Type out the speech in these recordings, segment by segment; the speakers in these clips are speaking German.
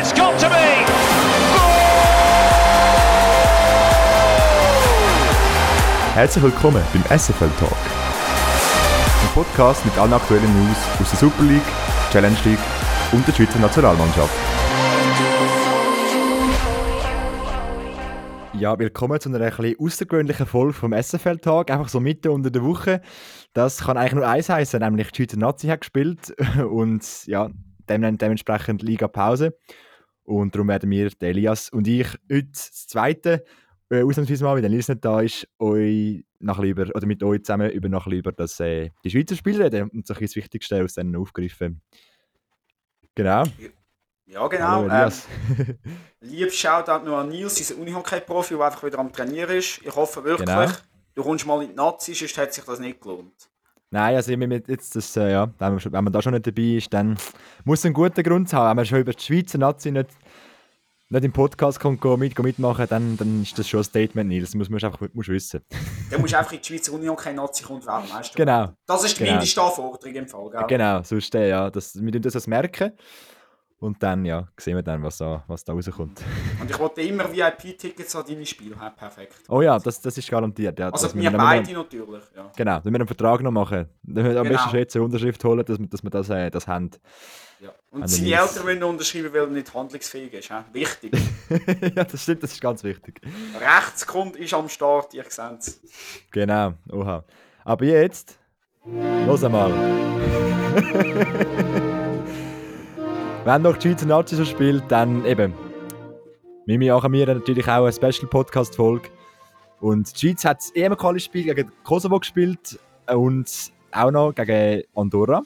It's got to be! Herzlich willkommen beim SFL Talk. Ein Podcast mit allen aktuellen News aus der Super League, Challenge League und der Schweizer Nationalmannschaft. Ja, willkommen zu einer etwas außergewöhnlichen Folge vom SFL Talk, einfach so mitten unter der Woche. Das kann eigentlich nur eins heißen, nämlich die Schweizer Nazi hat gespielt und ja, dem, dementsprechend Liga Pause. Und darum werden wir, der Elias und ich, heute das zweite äh, ausnahmsweise mal, weil der Nils nicht da ist, euch noch lieber, oder mit euch zusammen über noch lieber das, äh, die Schweizer Spiele reden und so ein das Wichtigste aus denen aufgreifen. Genau. Ja, genau. Hallo, Elias. Ähm, lieb Shoutout nur an Nils, unser Unihockey-Profi, der einfach wieder am Trainieren ist. Ich hoffe wirklich, Genau. du kommst mal in die Nazi, sonst hat sich das nicht gelohnt. Nein, also wenn man jetzt das, äh, ja, wenn wenn man da schon nicht dabei ist, dann muss es einen guten Grund haben. Wenn man schon über die Schweizer Nazi nicht, nicht im Podcast kommt, go mit, go mitmachen, dann, dann ist das schon ein Statement, Nils. Das muss man einfach musst wissen. Dann musst du einfach in die Schweizer Unihockey-Nazi kommen und Weltmeister. Genau. Das ist die Genau. Mindestanforderung im Fall, gell? Genau, sonst äh, ja, das, wir tun das als merken. Und dann ja, sehen wir dann, was da, was da rauskommt. Und ich wollte immer VIP-Tickets an deine Spiele haben, perfekt. Oh ja, das, das ist garantiert. Ja, Also das wir beide natürlich, ja. Genau, wenn wir einen Vertrag noch machen. Dann müssen wir am Genau. besten jetzt eine Unterschrift holen, dass wir, dass wir das, äh, das haben. Ja. Und An seine. Eltern müssen unterschreiben, weil er nicht handlungsfähig ist. hä? Wichtig. ja, das stimmt, das ist ganz wichtig. Rechtskund ist am Start, ihr seht es. Genau, oha. Aber jetzt, los einmal. Wenn noch die Schweizer Nazi so spielt, dann eben. Mimi machen wir natürlich auch eine Special-Podcast-Folge. Und die Schweiz hat das EM-Quali-Spiel gegen Kosovo gespielt und auch noch gegen Andorra.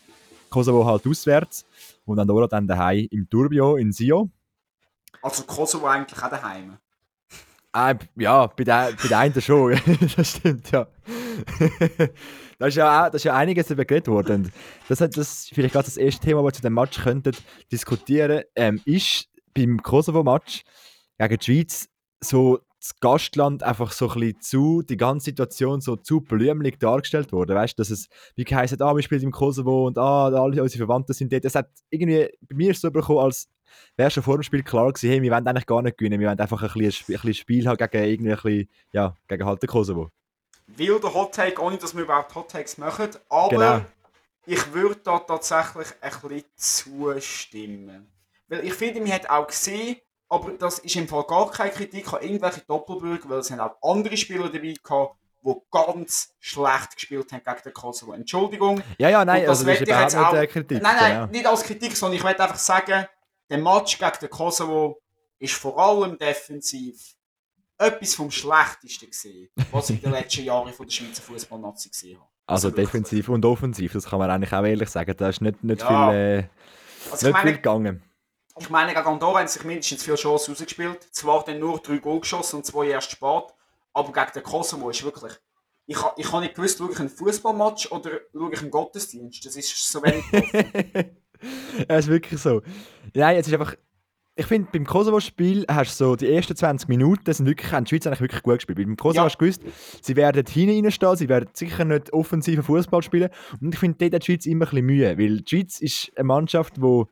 Kosovo halt auswärts und Andorra dann daheim im Turbio in Sio. Also Kosovo eigentlich auch daheim. Ah, ja, bei der, bei der einen schon. das stimmt, ja. da, ist ja auch, da ist ja einiges darüber geredet worden. Das das vielleicht gerade das erste Thema, das wir zu dem Match könnten diskutieren, ähm, ist beim Kosovo-Match gegen die Schweiz so das Gastland einfach so ein bisschen zu, die ganze Situation so zu blümlich dargestellt worden. Weißt du, dass es wie geheißen, ah, wir spielen im Kosovo und ah, alle unsere Verwandten sind dort. Das hat irgendwie bei mir so bekommen, als wäre schon vor dem Spiel klar gewesen, hey, wir wollen eigentlich gar nicht gewinnen, wir wollen einfach ein bisschen, ein bisschen Spiel haben gegen irgendwie ein bisschen, ja, gegen halt den Kosovo. wilder Hot Take, ohne dass wir überhaupt Hot Takes machen. Aber Genau. ich würde da tatsächlich ein bisschen zustimmen. Weil ich finde, man hat auch gesehen, aber das ist im Fall gar keine Kritik an irgendwelche Doppelbürger, weil es haben auch andere Spieler dabei gehabt, die ganz schlecht gespielt haben gegen den Kosovo. Entschuldigung. Ja, ja, nein, das also das ist überhaupt jetzt nicht auch- Kritik. Nein, nein, genau. nicht als Kritik, sondern ich möchte einfach sagen, der Match gegen den Kosovo ist vor allem defensiv etwas vom Schlechtesten gesehen, was ich in den letzten Jahren von der Schweizer Fußballnazi gesehen habe. Also wirklich. defensiv und offensiv, das kann man eigentlich auch ehrlich sagen. Da ist nicht, nicht, Ja. viel, äh, Also ich nicht viel meine, gegangen. Ich meine, gegen Andorra haben sich mindestens vier Chancen rausgespielt. Zwar dann nur drei Goal geschossen und zwei erst spät, aber gegen den Kosovo ist wirklich... Ich, ich habe nicht gewusst, schaue ich einen Fußballmatch oder schaue ich einen Gottesdienst. Das ist so wenig. ja, ist wirklich so. Nein, es ist einfach. Ich finde, beim Kosovo-Spiel hast du so die ersten 20 Minuten sind wirklich, haben die Schweiz eigentlich wirklich gut gespielt. Weil Beim Kosovo Ja. hast du gewusst, sie werden hinten reinstehen, sie werden sicher nicht offensiven Fußball spielen. Und ich finde, dort hat die Schweiz immer ein bisschen Mühe. Weil die Schweiz ist eine Mannschaft, die.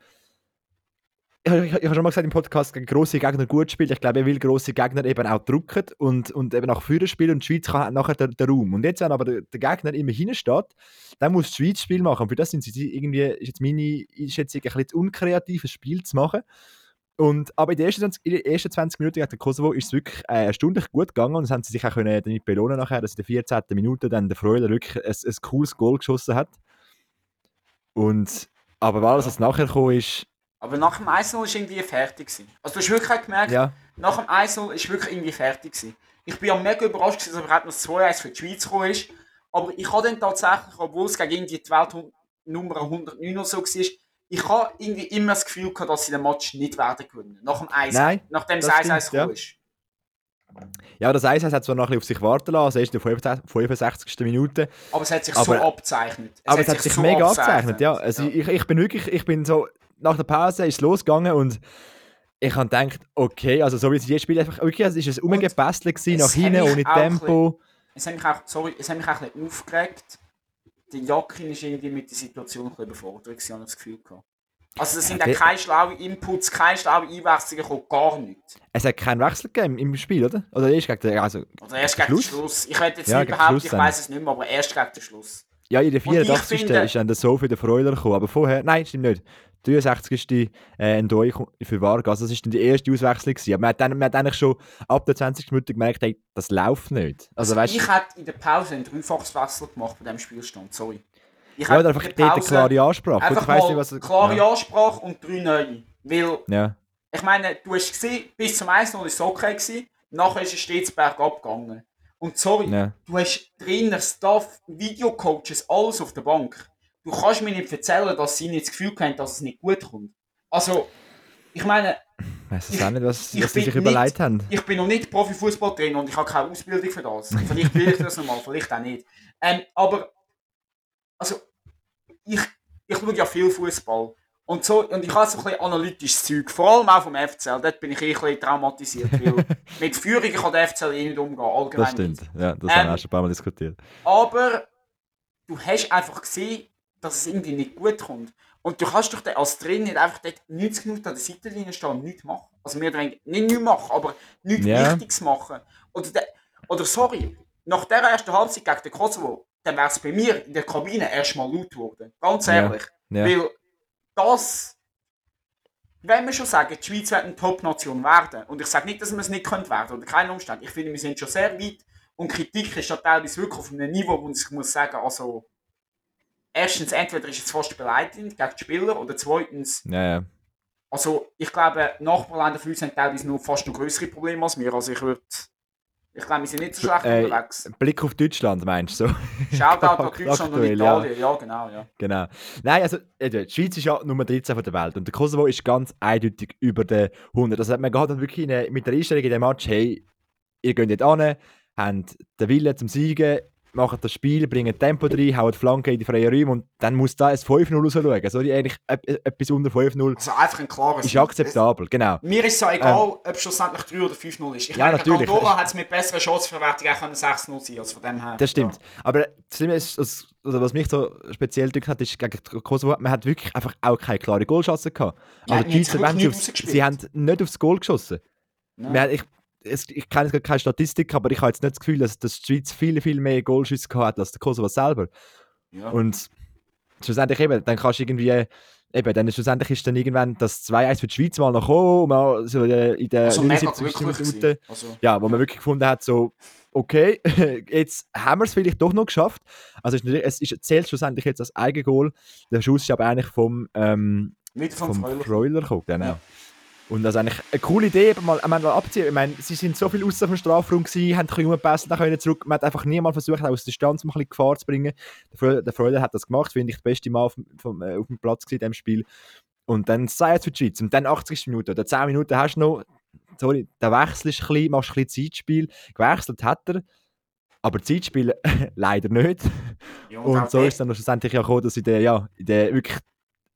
Ich, ich, ich habe schon mal gesagt im Podcast, gegen grosse Gegner gut spielt. Ich glaube, er will grosse Gegner eben auch drücken und, und eben nach vorne spielen und die Schweiz kann nachher den, Raum. Und jetzt, wenn aber der, der Gegner immer hinten steht, dann muss die Schweiz Spiel machen. Und für das sind sie irgendwie, ist jetzt meine Einschätzung, ein bisschen zu unkreativ, ein Spiel zu machen. Und, aber in den ersten 20, in den ersten 20 Minuten gegen den Kosovo ist es wirklich äh, erstaunlich gut gegangen und das haben sie sich auch können, damit belohnen nachher, dass in der 14. Minute dann der Freuler wirklich ein, ein cooles Goal geschossen hat. Und, aber alles, was nachher gekommen ist, aber nach dem 1 war irgendwie fertig. Gewesen. Also du hast wirklich gemerkt, ja, nach dem 1 ist wirklich irgendwie fertig gewesen. Ich bin ja mega überrascht, gewesen, dass überhaupt noch das 2-1 für die Schweiz gekommen ist. Aber ich habe dann tatsächlich, obwohl es gegen die Weltnummer 109 oder so war, ich habe irgendwie immer das Gefühl gehabt, dass sie den Match nicht werden gewinnen. Nach dem 1 Nein, nachdem es das 1-1 stimmt, gekommen ja. ist. ja, das 1 hat zwar noch ein bisschen auf sich warten lassen, also erst in der 65. Minute. Aber es hat sich Aber- so abzeichnet. aber es hat sich so mega abgezeichnet, ja. Also Ja. Ich, ich bin wirklich, ich bin so, nach der Pause ist es losgegangen und ich habe gedacht, okay, also so wie sie jetzt spielen, einfach, okay, es ist ein es nach hinten, ohne auch Tempo. Es hat mich auch, sorry, es hat mich auch ein bisschen aufgeregt. Der Jakin ist irgendwie mit der Situation ein bisschen überfordert, gewesen, habe ich das Gefühl gehabt. Also es sind der- keine schlauen Inputs, keine schlauen Einwechslungen gekommen, gar nichts. Es hat keinen Wechsel gegeben im Spiel, oder? Oder erst gegen den, also, Oder erst Schluss? gegen den Schluss. Ich hätte jetzt Ja, Schluss ich weiß es nicht mehr, aber erst gegen den Schluss. Ja, in der Und ich 84. finde- ist dann der Sophie der Freuler gekommen, aber vorher, nein, stimmt nicht. 63. Äh, Ndoi für Vargas, das war dann die erste Auswechslung. Gewesen. Aber man hat, dann, man hat eigentlich schon ab der 20. Minute gemerkt, hey, das läuft nicht. Also, Also weißt ich hätte in der Pause einen Dreifachswechsel gemacht bei diesem Spielstand, sorry. Ich ja, einfach dort eine klare Ansprache. Einfach ich nicht, was klare ja. Ansprache und drei neue. Weil, ja. ich meine, du hast gesehen, bis zum 1 war es okay, gewesen, nachher ist es stets bergab gegangen. Und sorry, Ja. du hast Trainer, Staff, Videocoaches, alles auf der Bank. Du kannst mir nicht erzählen, dass sie nicht das Gefühl haben, dass es nicht gut kommt. Also, ich meine, Ich weiß es auch nicht, was, ich was sie bin sich überlegt haben. ich bin noch nicht Profifußballtrainer und ich habe keine Ausbildung für das. Vielleicht will ich das nochmal, vielleicht auch nicht. Ähm, aber, also, ich, ich schaue ja viel Fußball. Und, so, und ich habe so ein bisschen analytisches Zeug, vor allem auch vom FCL. Dort bin ich eh ein bisschen traumatisiert. Weil mit Führung kann der FCL eh nicht umgehen, allgemein Das stimmt. Ja, das Ähm, haben wir auch schon ein paar Mal diskutiert. Aber du hast einfach gesehen, dass es irgendwie nicht gut kommt. Und du kannst doch als Trainer nicht einfach dort 90 Minuten an der Seitenlinie stehen und nichts machen. Also mehr oder weniger, nicht nichts machen, aber nichts Ja. Wichtiges machen. Oder, der, oder sorry, nach der ersten Halbzeit gegen den Kosovo, dann wäre es bei mir in der Kabine erstmal laut geworden. Ganz ehrlich. Ja. Weil das, wenn wir schon sagen, die Schweiz wird eine Top-Nation werden, und ich sage nicht, dass wir es nicht können werden, unter keinen Umständen. Ich finde, wir sind schon sehr weit und Kritik ist da teilweise wirklich auf einem Niveau, wo ich muss sagen, also erstens, entweder ist es fast beleidigend gegen die Spieler oder zweitens, Ja, ja. also ich glaube, Nachbarländer von uns haben teilweise noch fast noch größere Probleme als wir, also ich würde, ich glaube, wir sind nicht so schlecht Äh, unterwegs. Blick auf Deutschland, meinst du? So? Shoutout an Deutschland und aktuell, ja. Italien, ja. genau, ja. Genau. Nein, also äh, die Schweiz ist ja Nummer 13 von der Welt und der Kosovo ist ganz eindeutig über den 100. Also man geht halt wirklich eine, mit der Einstellung in dem Match, hey, ihr geht jetzt an, habt den Willen zum Siegen, macht das Spiel, bringt Tempo rein, haut die Flanke in die freien Räume und dann muss da ein 5-0 rausschauen. Sorry, eigentlich ep- etwas unter 5-0 Also einfach ein klares ist akzeptabel, genau. Mir ist es ja egal, ob es schlussendlich 3 oder 5-0 ist. Ich Ja, meine, natürlich. Andorra hat es mit besserer Chanceverwertung auch können 6-0 sein also von dem her. Das stimmt. Aber das Schlimme ist, das- also was mich so speziell gedrückt hat, ist gegen Kosovo, man hat wirklich einfach auch keine klare Goalchance gehabt. Ja, Also die die haben Schweizer, sie, aufs, haben nicht aufs Goal geschossen. Ja. Wir haben- Ich, es, ich kenne keine Statistik, aber ich habe jetzt nicht das Gefühl, dass, dass die Schweiz viel, viel mehr Goalschüsse gehabt hat als der Kosovo selber. Ja. Und schlussendlich eben, dann kannst du irgendwie, eben, dann schlussendlich ist dann irgendwann das 2-1 für die Schweiz mal noch gekommen, mal so äh, in der also mega 79. glücklich Minute. Also, Ja, wo man wirklich gefunden hat, so, okay, jetzt haben wir es vielleicht doch noch geschafft. Also es, ist es ist, zählt schlussendlich jetzt als Eigengoal. Der Schuss ist aber eigentlich vom, ähm, vom, vom. Freuler gekommen, genau. Ja. Und das ist eigentlich eine coole Idee, aber mal, mal abziehen. Ich meine, sie sind so viel außer dem Strafraum gewesen, haben ein bisschen rumgepasst, dann können zurück. Man hat einfach niemand versucht, aus der Distanz mal ein bisschen Gefahr zu bringen. Der Freuler, der Freuler hat das gemacht, finde ich, der beste Mann auf, dem- vom, äh, auf dem Platz in diesem Spiel. Und dann sei es für die Schweiz. Und dann 80. Minute oder 10 Minuten hast du noch, sorry, der Wechsel ist ein bisschen, machst ein bisschen Zeitspiel. Gewechselt hat er, aber Zeitspiel leider nicht. Ja, Und so ist es dann schlussendlich ja gekommen, dass in der, ja, in der wirklich,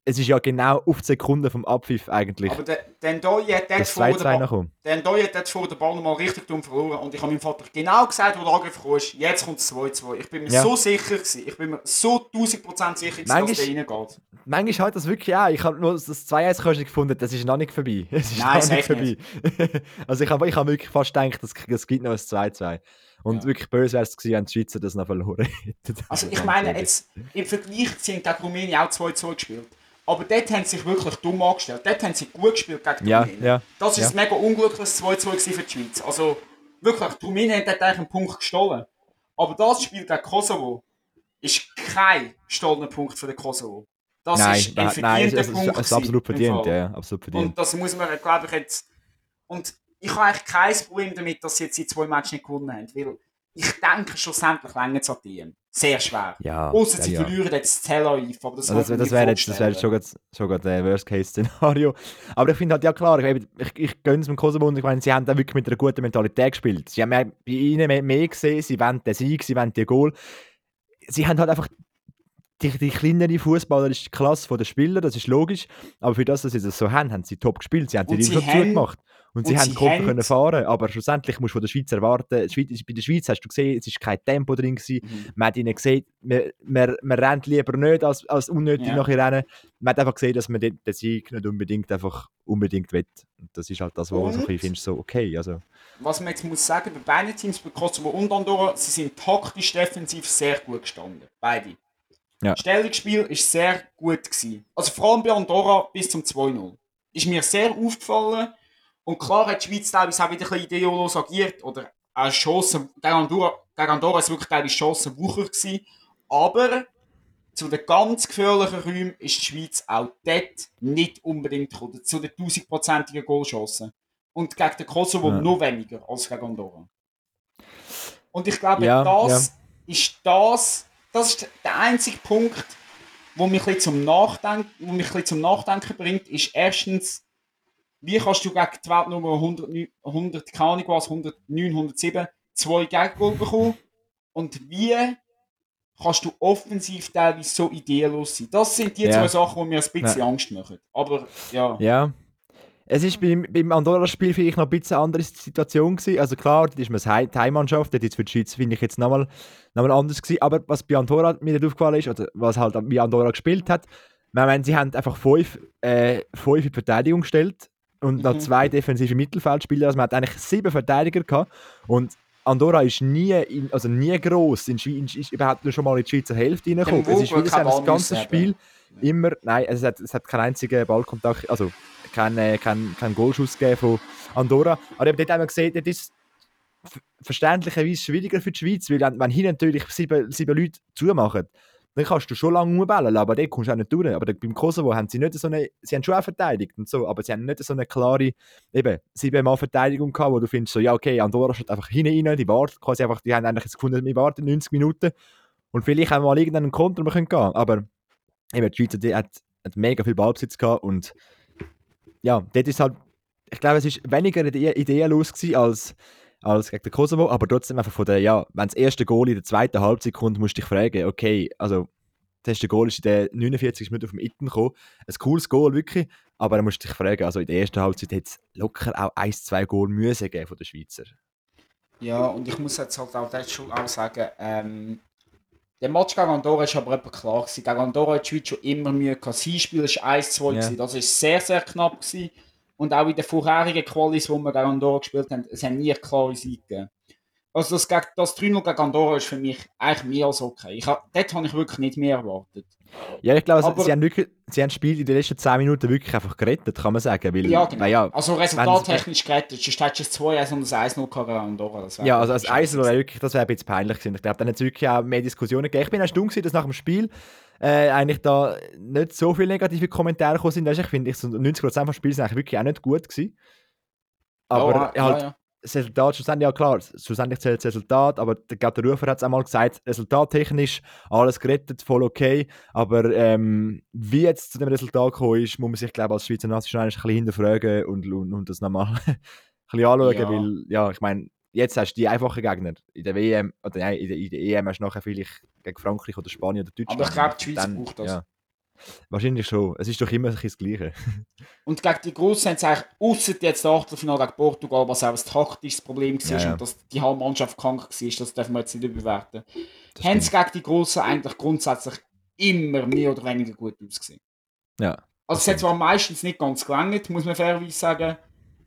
es ist ja genau auf die Sekunde vom Abpfiff eigentlich. Aber der Ndoye hat das vor der 2-2 Ball, nochmal richtig dumm verloren. Und ich habe meinem Vater genau gesagt, wo der Angriff ist, jetzt kommt es 2-2. Ich bin mir Ja. so sicher gewesen. Ich bin mir so 1000% sicher gewesen, Manchmal- dass der reingeht. Manchmal hat das wirklich auch. Ich habe nur das 2-1 kannst gefunden, das ist noch nicht vorbei. Es ist Nein, noch nicht vorbei. also ich habe ich hab wirklich fast gedacht, es es gibt noch ein 2-2. Und Ja. wirklich böse wäre es gewesen, wenn die Schweizer das noch verloren hätten. Also ich meine, jetzt im Vergleich, haben gegen Rumänien auch 2-2 gespielt. Aber dort haben sie sich wirklich dumm angestellt. Dort haben sie gut gespielt gegen Ja, Rumänien. ja. Das ist ja. ein mega unglückliches 2-2 gewesen für die Schweiz. Also wirklich, Rumänien haben dort eigentlich einen Punkt gestohlen. Aber das Spiel gegen Kosovo ist kein gestohlener Punkt für den Kosovo. Das Nein, ist ein verdienter nein, es Punkt. es ist absolut verdient. Ja, absolut verdient. Und das muss man, glaube ich, jetzt. Und ich habe eigentlich kein Problem damit, dass sie jetzt die zwei Matches nicht gewonnen haben. Weil ich denke, schlussendlich länger an die. Sehr schwer. ja, Außer ja, sie ja. verlieren jetzt Tel Aviv. Aber das, Also das das wäre jetzt das jetzt schon schon ein Worst-Case-Szenario. Aber ich finde halt, ja klar, ich, ich, ich gönne es dem Kosovo und ich meine, sie haben da wirklich mit einer guten Mentalität gespielt. Sie haben bei ihnen mehr, mehr gesehen, sie wollen den Sieg, sie wollen den Goal. Sie haben halt einfach die, die kleinere fußballerische Klasse der Spieler, das ist logisch. Aber für das, dass sie das so haben, haben sie top gespielt. Sie haben die Und Ringe haben- zugemacht. Und, und sie haben haben- können fahren. Aber schlussendlich musst du von der Schweiz erwarten, bei der Schweiz hast du gesehen, es ist kein Tempo drin gewesen. Mhm. Man hat ihnen gesehen, man, man, man rennt lieber nicht als, als unnötig Ja. nachher rennen. Man hat einfach gesehen, dass man den, den Sieg nicht unbedingt einfach unbedingt will. Und das ist halt das, wo du so findest, so okay. Also, Was man jetzt muss sagen, bei beiden Teams, bei Kosovo und Andorra, sie sind taktisch defensiv sehr gut gestanden. Beide. Ja. Das Stellungsspiel war sehr gut. Gewesen. Also vor allem bei Andorra bis zum 2-0. Ist mir sehr aufgefallen. Und klar hat die Schweiz teilweise auch wieder ein bisschen ideolos agiert. Oder auch Chancen. Gegen Andorra, gegen Andorra war wirklich teilweise Chancenwucher. Gewesen. Aber zu den ganz gefährlichen Räumen ist die Schweiz auch dort nicht unbedingt gekommen. Zu den 1000-prozentigen Goalchancen. Und gegen den Kosovo Ja. noch weniger als gegen Andorra. Und ich glaube, Ja, das ist das, das ist der einzige Punkt, wo mich ein bisschen zum Nachdenken, wo mich ein bisschen zum Nachdenken bringt, ist erstens, wie kannst du gegen die Weltnummer 100, 100 keine Ahnung was, 109, 107, zwei Gegengol bekommen? Und wie kannst du offensiv teilweise so ideenlos sein? Das sind die Ja. zwei Sachen, die mir ein bisschen Ja. Angst machen. Aber ja. Ja. Es ist beim, beim Andorra-Spiel vielleicht noch ein bisschen eine andere Situation gewesen. Also klar, das ist man die Heimmannschaft, das ist für die Schweiz, finde ich, jetzt nochmal noch mal anders gewesen. Aber was bei Andorra mir nicht aufgefallen ist, oder was halt wie Andorra gespielt hat, ich meine, sie haben einfach fünf, äh, fünf in die Verteidigung gestellt und noch Mhm. zwei defensive Mittelfeldspieler. Also man hat eigentlich sieben Verteidiger gehabt und Andorra ist nie, in, also nie gross, in, in, ist überhaupt nur schon mal in die Schweizer Hälfte reingekommen. Es ist Vogel wieder kein so Ball das ganze müssen Spiel immer, nein, es hat, es hat keinen einzigen Ballkontakt, also keinen äh, kein, kein Goalschuss gegeben von Andorra. Aber eben dort haben wir gesehen, das ist ver- verständlicherweise schwieriger für die Schweiz, weil wenn, wenn hier natürlich sieben, sieben Leute zumachen, dann kannst du schon lange umbellen, aber dort kommst du auch nicht durch. Aber beim Kosovo haben sie nicht so eine, sie haben schon auch verteidigt und so, aber sie haben nicht so eine klare, eben, sieben Mal Verteidigung gehabt, wo du findest so, ja okay, Andorra steht einfach hinein rein, die warten quasi einfach, die haben eigentlich das gefunden, wir warten 90 Minuten und vielleicht haben wir mal irgendeinen Konter wir können gehen, aber eben, die Schweiz die hat, hat mega viel Ballbesitz gehabt und ja, dort ist halt, ich glaube, es ist weniger ide ideenlos gewesen als, als gegen den Kosovo, aber trotzdem einfach von der, ja, wenn das erste Goal in der zweiten Halbzeit kommt, musst du dich fragen, okay, also das erste Goal ist in der 49. Minute auf dem Itten gekommen, ein cooles Goal, wirklich, aber dann musst du dich fragen, also in der ersten Halbzeit hätte es locker auch 1, 2 Goal müssen geben von den Schweizer. Ja, und ich muss jetzt halt auch schon auch sagen, ähm, der Match gegen Andorra ist aber etwa klar gewesen. Gegen Andorra hat die Schweiz schon immer Mühe gehabt. Das Hinspiel war 1-2 Ja. Das ist sehr, sehr knapp gewesen. Und auch in den vorherigen Qualis, wo wir gegen Andorra gespielt haben, es haben nie klare gegeben. Also das, das 3-0 gegen Andorra ist für mich eigentlich mehr als okay. Ich hab, dort habe ich wirklich nicht mehr erwartet. Ja, ich glaube, Aber- sie, haben wirklich, sie haben das Spiel in den letzten 10 Minuten wirklich einfach gerettet, kann man sagen, weil, Ja, genau. ja, Also resultattechnisch gerettet. Sonst hättest du ein 2-1 und ein 1-0 gehabt gegen Andorra. Das Ja, also als scheiße Eisel wäre wirklich, das wäre ein bisschen peinlich gewesen. Ich glaube, dann hat es wirklich auch mehr Diskussionen gegeben. Ich bin erstaunt gewesen, dass nach dem Spiel äh, eigentlich da nicht so viele negative Kommentare gekommen sind. Ich finde, ich so 90% vom Spiel sind eigentlich wirklich auch nicht gut gewesen. Aber ja, halt, ja, ja. das Resultat, schlussendlich, ja klar, schlussendlich zählt das Resultat, aber ich glaube, der Rufer hat es einmal gesagt, resultattechnisch alles gerettet, voll okay, aber ähm, wie jetzt zu dem Resultat gekommen ist, muss man sich, glaube als Schweizer National ein bisschen hinterfragen und, und, und das nochmal ein bisschen anschauen, Ja. weil, ja, ich meine, jetzt hast du die einfachen Gegner. In der WM, oder nein, in der, in der EM hast du nachher vielleicht gegen Frankreich oder Spanien oder Deutschland. Aber ich glaube, die Schweiz Dann- braucht das. Ja, wahrscheinlich schon. Es ist doch immer das Gleiche. Und gegen die Grossen haben sie eigentlich, ausser jetzt das Achtelfinale gegen Portugal, was auch ein taktisches Problem war Ja, ja. und dass die halbe Mannschaft krank war, das dürfen wir jetzt nicht überwerten. Das Haben sie gegen die Grossen eigentlich grundsätzlich immer mehr oder weniger gut ausgesehen. Ja. Also es hat zwar meistens nicht ganz gelangt, muss man fairerweise sagen,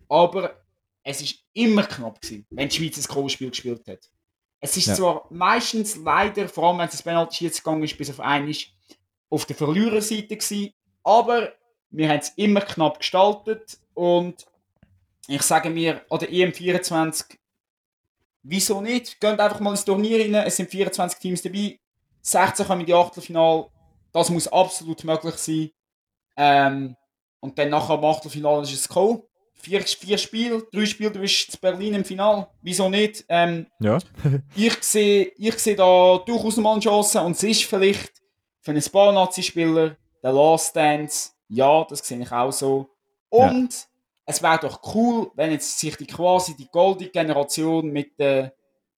aber es ist immer knapp gewesen, wenn die Schweiz ein Kohlspiel gespielt hat. Es ist Ja. zwar meistens leider, vor allem wenn es ins Penalty jetzt gegangen ist, bis auf einmal auf der Verliererseite gewesen, aber wir haben es immer knapp gestaltet und ich sage mir, oder EM24, wieso nicht? Geht einfach mal ins Turnier rein, es sind 24 Teams dabei, 16 kommen in die Achtelfinale, das muss absolut möglich sein. Ähm, und dann nachher im Achtelfinale ist es gekommen. Vier, vier Spiele, drei Spiele, du bist in Berlin im Finale. Wieso nicht? Ähm, Ja. ich sehe ich sehe da durchaus mal eine Chance und es ist vielleicht für einen paar Nazi-Spieler der Last Dance. Ja, das sehe ich auch so. Und es wäre doch cool, wenn jetzt sich die quasi die goldene Generation mit, äh,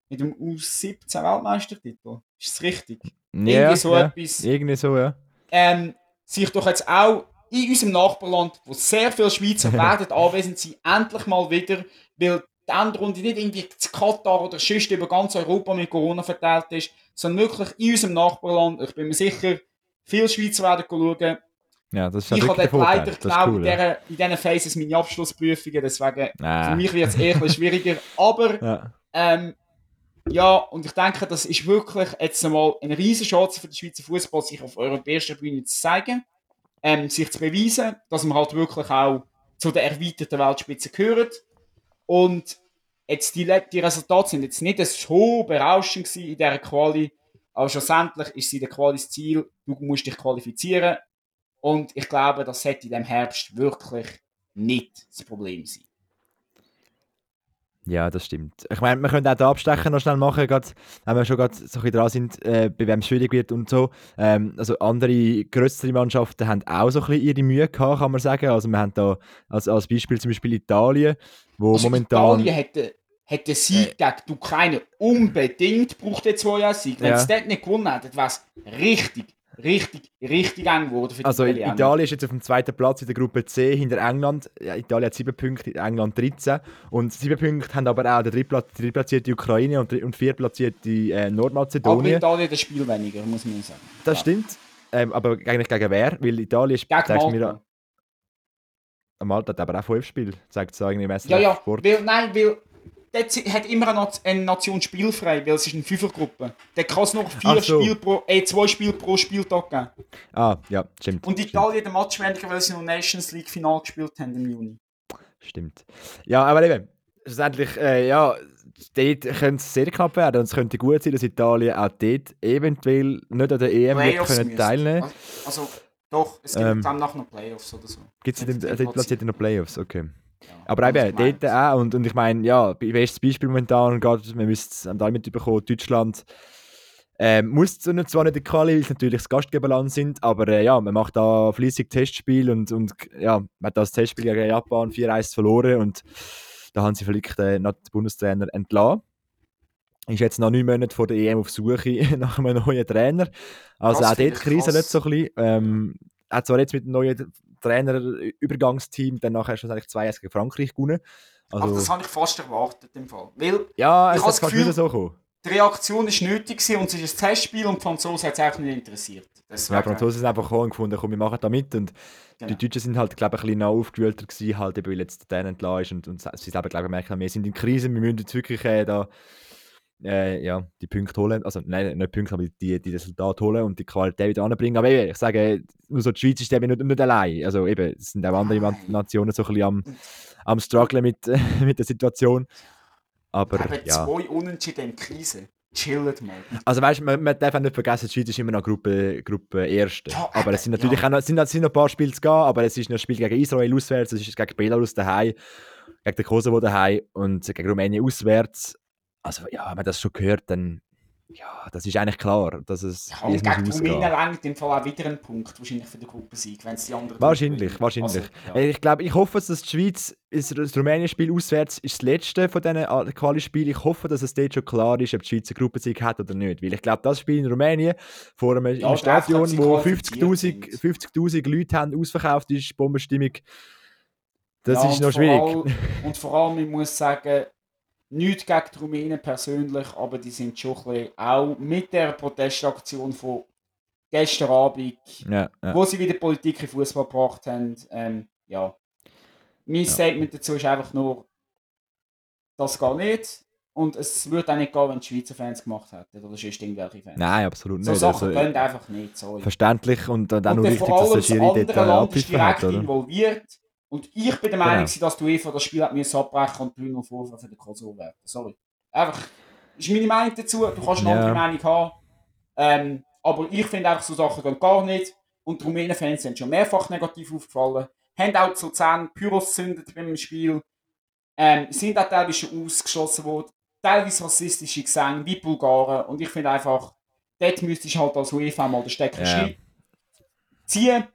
mit dem U17 Weltmeistertitel, ist es richtig? irgendwie so ja, etwas. Irgendwie so, ja. ähm, sich doch jetzt auch in unserem Nachbarland, wo sehr viele Schweizer werden anwesend sein, endlich mal wieder, weil die Endrunde nicht irgendwie zu Katar oder sonst über ganz Europa mit Corona verteilt ist, sondern wirklich in unserem Nachbarland. Ich bin mir sicher, viele Schweizer werden schauen. Ja, das ist ja Ich habe dort leider genau cool, in, ja. in diesen Phases meine Abschlussprüfungen, deswegen Ah. für mich wird es eher schwieriger. Aber Ja. ähm, ja, und ich denke, das ist wirklich jetzt einmal eine riesige Chance für den Schweizer Fußball, sich auf europäischer Bühne zu zeigen, ähm, sich zu beweisen, dass man halt wirklich auch zu der erweiterten Weltspitze gehört. Und jetzt die, die Resultate sind jetzt nicht so berauschend gewesen in dieser Quali, aber schlussendlich ist sie der Quali das Ziel, du musst dich qualifizieren. Und ich glaube, das hätte in dem Herbst wirklich nicht das Problem sein. Ja, das stimmt. Ich meine, wir können auch den Abstecher noch schnell machen, grad, wenn wir schon gerade so ein bisschen dran sind, äh, bei wem es schwierig wird und so. Ähm, also andere größere Mannschaften haben auch so ein bisschen ihre Mühe gehabt, kann man sagen. Also wir haben da als, als Beispiel zum Beispiel Italien, wo Also momentan... Italien hätte, hätte Sieg gegen die Ukraine unbedingt braucht jetzt zwei Jahre Sieg. Wenn Ja. sie dort nicht gewonnen hätten, wäre es richtig, richtig, richtig eng geworden für die Also Italiener. Italien ist jetzt auf dem zweiten Platz in der Gruppe C hinter England. Ja, Italien hat 7 Punkte, England 13. Und 7 Punkte haben aber auch der drittplatz- drittplatzierte Ukraine und, und viertplatzierte äh, Aber Nordmazedonien. Italien das Spiel weniger, muss man sagen. Das Ja. stimmt. Ähm, aber eigentlich gegen wer? Weil Italien ist, Gegen sag's mir, Malta. Malta hat aber auch 5 Spiele, sagt es eigentlich im Ja, ja, Sport. weil, nein, weil dort hat immer eine, Nat- eine Nation spielfrei, weil es ist eine Fünfergruppe. Da kann es noch vier so. Spiele pro, äh, zwei Spiele pro Spieltag geben. Ah, ja, stimmt. Und stimmt, Italien der Match weniger, weil sie noch Nations League Final gespielt haben im Juni. Stimmt. Ja, aber eben, schlussendlich, äh, ja, dort könnte es sehr knapp werden und es könnte gut sein, dass Italien auch dort eventuell nicht an der EM können teilnehmen Also, doch, es gibt Ähm. dann nachher noch Playoffs oder so. Gibt es den den platziert in den Playoffs, okay. Aber eben, dort auch. Und, und ich meine, ja, be- bestes Beispiel momentan, gerade, wir müssen es da mitbekommen, Deutschland ähm, muss zwar nicht in die Quali, weil es natürlich das Gastgeberland sind, aber äh, ja, man macht da fließig Testspiel und, und ja, man hat das Testspiel gegen Japan 4-1 verloren und da haben sie vielleicht äh, noch den Bundestrainer entlassen. Ist jetzt noch neun Monate vor der EM auf Suche nach einem neuen Trainer. Also Das auch dort ich Krise krass. nicht so ein bisschen. Ähm, hat zwar jetzt mit dem neuen Trainer-Übergangsteam dann nachher schlussendlich 2 gegen Frankreich gewonnen. Das Also, habe ich fast erwartet im Fall. Weil ja, ich es habe das Gefühl- so gekommen. die Reaktion ist nötig und es ist ein Testspiel und die Franzosen hat es eigentlich nicht interessiert. Ja, Deswegen, die Franzosen sind einfach gekommen und gefunden, komm, wir machen da mit. Und Genau. die Deutschen sind halt, glaube ich, ein bisschen aufgewühlter gewesen, halt, weil jetzt der entlassen ist. Und, und sie selber, glaube ich, merken, wir sind in Krise, wir müssen jetzt wirklich äh, da äh, ja, die Punkte holen. Also, nein, nicht Punkte, aber die, die Resultate holen und die Qualität wieder anbringen. Aber eben, ich sage, nur so die Schweiz ist eben nicht, nicht allein. Also, eben, es sind auch andere Nein. Nationen so ein bisschen am, am strugglen mit, mit der Situation. Aber Eben ja. zwei Unentschieden in Krise. Chillt mal. Also weißt, man, man darf auch nicht vergessen, die Schweiz ist immer noch Gruppe, Gruppe Erste. Ja, aber eben, es sind natürlich ja. auch noch, sind, sind noch ein paar Spiele zu gehen, aber es ist noch ein Spiel gegen Israel auswärts, es ist gegen Belarus daheim, gegen den Kosovo daheim und gegen Rumänien auswärts. Also ja, wenn man das schon gehört, dann ja, das ist eigentlich klar, dass es Ja, und gegen Rumänien reicht im Fall auch wieder ein Punkt wahrscheinlich für den Gruppensieg, wenn es die anderen Wahrscheinlich, wahrscheinlich. Also, ja. Ich glaube, ich hoffe, dass die Schweiz, das Rumänien-Spiel auswärts ist das letzte von diesen A- Quali-Spielen. Ich hoffe, dass es dort schon klar ist, ob die Schweiz einen Gruppensieg hat oder nicht. Weil ich glaube, das Spiel in Rumänien vor einem Ja, Stadion, wo qualifiziert 50'000 sind. 50 Leute haben, ausverkauft ist, Bombenstimmung. Das Ja, ist noch vor schwierig. allem- und vor allem, ich muss sagen, nichts gegen die Rumänen persönlich, aber die sind schon ein bisschen, auch mit der Protestaktion von gestern Abend, Ja, ja. wo sie wieder Politik in Fußball gebracht haben, ähm, ja. Mein Statement dazu ist einfach nur, das geht nicht. Und es würde auch nicht gehen, wenn die Schweizer Fans gemacht hätten. Oder sonst irgendwelche Fans. Nein, absolut so nicht. Sachen Also, gehen einfach nicht. Sorry. verständlich und dann auch und nur wichtig, dass der Schiri dort einen Land ist hat, involviert. Und ich bin der Meinung, Genau. gewesen, dass die UEFA das Spiel hat müssen abbrechen und 3 Vorwürfe für den Kosovo werden. Sorry. Einfach, ist meine Meinung dazu. Du kannst eine Ja. andere Meinung haben. Ähm, aber ich finde einfach, so Sachen gehen gar nicht. Und die Rumänen-Fans sind schon mehrfach negativ aufgefallen. Haben auch zu 10 Pyros gezündet beim Spiel. Ähm, sind auch teilweise schon ausgeschlossen worden. Teilweise rassistische Gesänge wie Bulgaren. Und ich finde einfach, dort müsstest du halt als UEFA mal den Stecker schreiben ziehen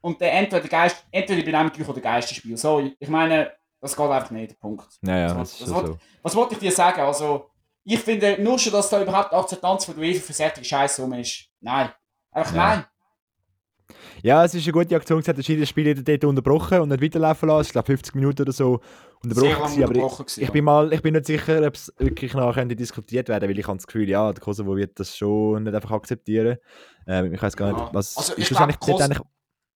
und dann entweder, der Geist, entweder die Benehmung oder Geisterspiel. Sorry, ich meine, das geht einfach nicht. Punkt. Ja, ja, Das- das ist das schon wollte-. Was wollte ich dir sagen? Also, ich finde, nur schon, dass da überhaupt Akzeptanz von der UEFA für solche Scheiße rum ist, Nein. Einfach Ja. nein. Ja, es ist eine gute Aktion, der Schiri das Spiel dort unterbrochen und nicht weiterlaufen lassen. Ich glaube 50 Minuten oder so unterbrochen. Sehr unterbrochen ich, ich, bin mal, ich bin nicht sicher, ob es wirklich nachher könnte diskutiert werden weil ich habe das Gefühl, ja, der Kosovo wird das schon nicht einfach akzeptieren. Ähm, ich weiß gar nicht, was Also, ist ich glaub, eigentlich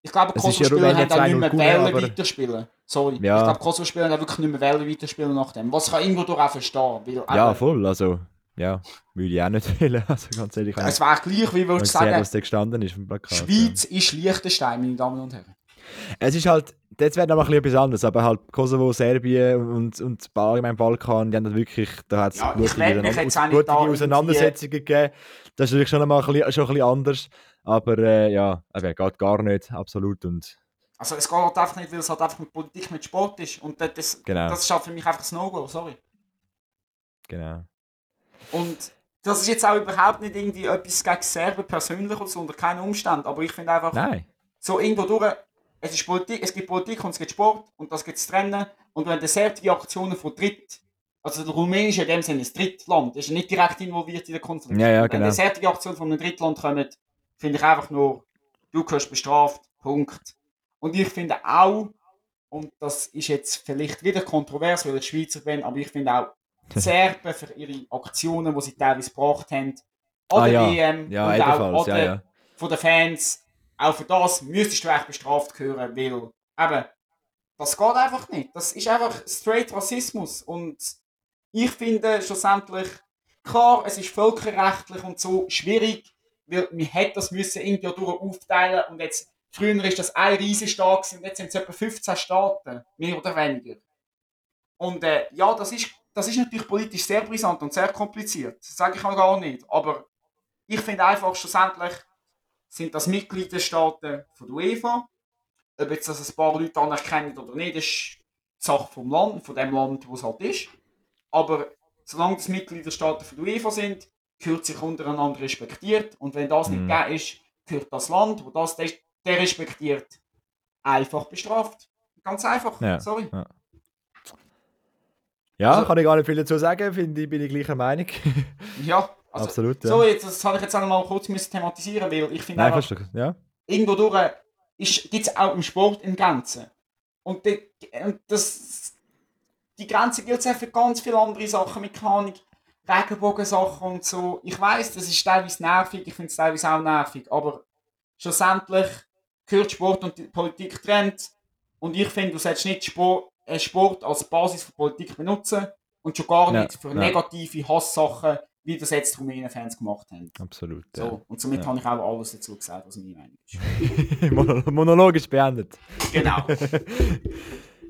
Ich glaube, ja Kosovo-Spieler haben auch nicht 2-0 mehr wollen aber- weiterspielen. Sorry. Ja. Ich glaube, Kosovo-Spieler haben auch wirklich nicht mehr wollen weiterspielen nach dem. Was auch irgendwo durch auch verstehen. Weil Ja, voll, also, ja, würde ich auch nicht wollen, also ganz ehrlich. es wäre gleich, wie würdest ich du sagen, was da gestanden ist im Plakat. Schweiz ist Liechtenstein, meine Damen und Herren. Ja. Es ist halt, aber ein bisschen etwas anderes, aber halt Kosovo, Serbien und, und allgemein Balkan, die haben das wirklich, da hat es Ja, nicht da irgendwie- Auseinandersetzungen gegeben. Das ist natürlich schon einmal ein bisschen, schon ein bisschen anders, aber äh, ja, eben, geht gar nicht, absolut und Also es geht halt einfach nicht, weil es halt einfach mit Politik, mit Sport ist. Und das, das, Genau. das ist halt für mich einfach ein No-Go, sorry. genau. Und das ist jetzt auch überhaupt nicht irgendwie etwas gegen Serben persönlich oder so, unter keinen Umständen. Aber ich finde einfach, Nein, so irgendwo durch, es, ist Politik, es gibt Politik und es gibt Sport und das gibt es trennen. Und wenn der Serb die Aktionen von Dritt, also der Rumänische in dem Sinne ist Drittland, ist nicht direkt involviert in den Konflikt. Ja, ja, wenn genau. der Serb die Aktion von einem Drittland kommt, finde ich einfach nur, du gehörst bestraft, Punkt. Und ich finde auch, und das ist jetzt vielleicht wieder kontrovers, weil ich Schweizer bin, aber ich finde auch, Serben für ihre Aktionen, die sie teilweise gebracht haben, an Ah, der ja. WM ja, und auch ebenfalls, an ja, ja. von den Fans, auch für das müsstest du echt bestraft gehören, weil eben, das geht einfach nicht. Das ist einfach straight Rassismus und ich finde schlussendlich, klar, es ist völkerrechtlich und so schwierig, weil man hätte das müssen irgendwie durch aufteilen und jetzt, früher ist das ein riesen Staat gewesen, und jetzt sind es etwa 15 Staaten, mehr oder weniger. Und äh, ja, das ist, das ist natürlich politisch sehr brisant und sehr kompliziert, das sage ich auch gar nicht, aber ich finde einfach schlussendlich, sind das Mitgliedstaaten von der UEFA. Ob jetzt das ein paar Leute anerkennen oder nicht, ist die Sache vom Land, von dem Land, wo es halt ist. Aber solange das Mitgliedstaaten von der UEFA sind, gehört sich untereinander respektiert. Und wenn das Mhm. nicht gegeben ist, gehört das Land, wo das der respektiert, einfach bestraft. Ganz einfach. Ja. Sorry. Ja, Also- kann ich gar nicht viel dazu sagen, finde ich, bin ich gleicher Meinung. Ja, also, Absolut, ja. so, jetzt, das habe ich jetzt auch noch mal kurz müssen thematisieren, weil ich finde Nein, einfach. Ja. irgendwo durch gibt es auch im Sport in Grenzen. Und, die, das, die Grenze gilt auch für ganz viele andere Sachen, Mechanik, Regenbogensachen und so. Ich weiß, das ist teilweise nervig, ich finde es teilweise auch nervig, aber schlussendlich gehört Sport und Politik trennt. Und ich finde, du solltest nicht Sport, äh, Sport als Basis für Politik benutzen und schon gar Ja, nicht für ja. negative Hasssachen, wie das jetzt die Rumänen-Fans gemacht haben. Absolut. So, und somit Ja. habe ich auch alles dazu gesagt, was meine Meinung ist. Ja. Mono- Monolog ist beendet. Genau.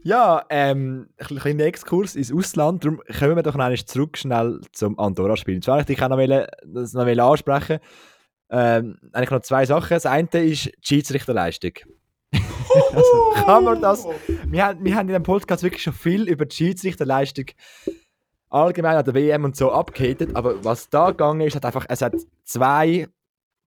Ja, ähm, ein kleiner Exkurs ins Ausland. Darum kommen wir doch noch einmal zurück schnell zum Andorra-Spiel. Zwar ich dich noch, das noch wollen ansprechen. Ähm, eigentlich noch zwei Sachen. Das eine ist die Schiedsrichterleistung. also, kann man das? Wir haben, wir haben in dem Podcast wirklich schon viel über die Schiedsrichterleistung allgemein an der WM und so abgehatet, aber was da gegangen ist, hat einfach, es hat zwei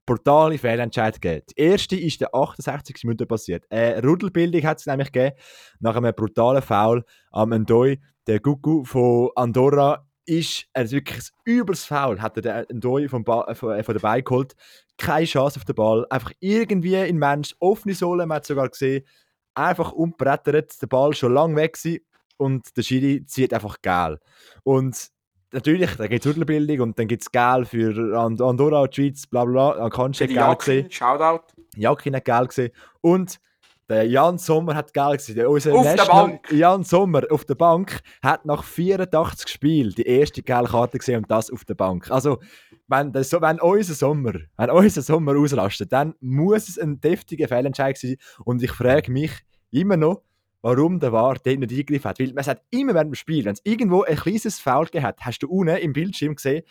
brutale Fehlentscheidungen gegeben. Die erste ist der 68. Minute passiert. Eine Rudelbildung hat es nämlich gegeben, nach einem brutalen Foul am Ndoi. Der Gugu von Andorra ist also wirklich ein übers Foul, hat den Ndoi vom, äh, von, äh, von der Beine geholt. Keine Chance auf den Ball. Einfach irgendwie in Mensch, offene Sohle, man hat es sogar gesehen, einfach umbrettert, der Ball schon lang weg gewesen und der Schiri zieht einfach geil. Und natürlich, da gibt es Rudelbildung und dann gibt es Gel für And Andorra und die Schweiz, bla bla bla. Dann kannst du Für die Gel gesehen. Shoutout. Jakin hat Gel gesehen. Und der Jan Sommer hat Gel gesehen. Der, unser Auf der Bank. Jan Sommer auf der Bank hat nach 84 Spielen die erste gelbe Karte gesehen und das auf der Bank. Also, wenn, das, wenn unser Sommer, wenn unser Sommer ausrastet, dann muss es ein deftiger Fehlentscheid sein. Und ich frage mich immer noch, warum der VAR dort nicht eingegriffen hat. Weil man sagt immer während dem Spiel, wenn es irgendwo ein kleines Foul gegeben hat, hast du unten im Bildschirm gesehen,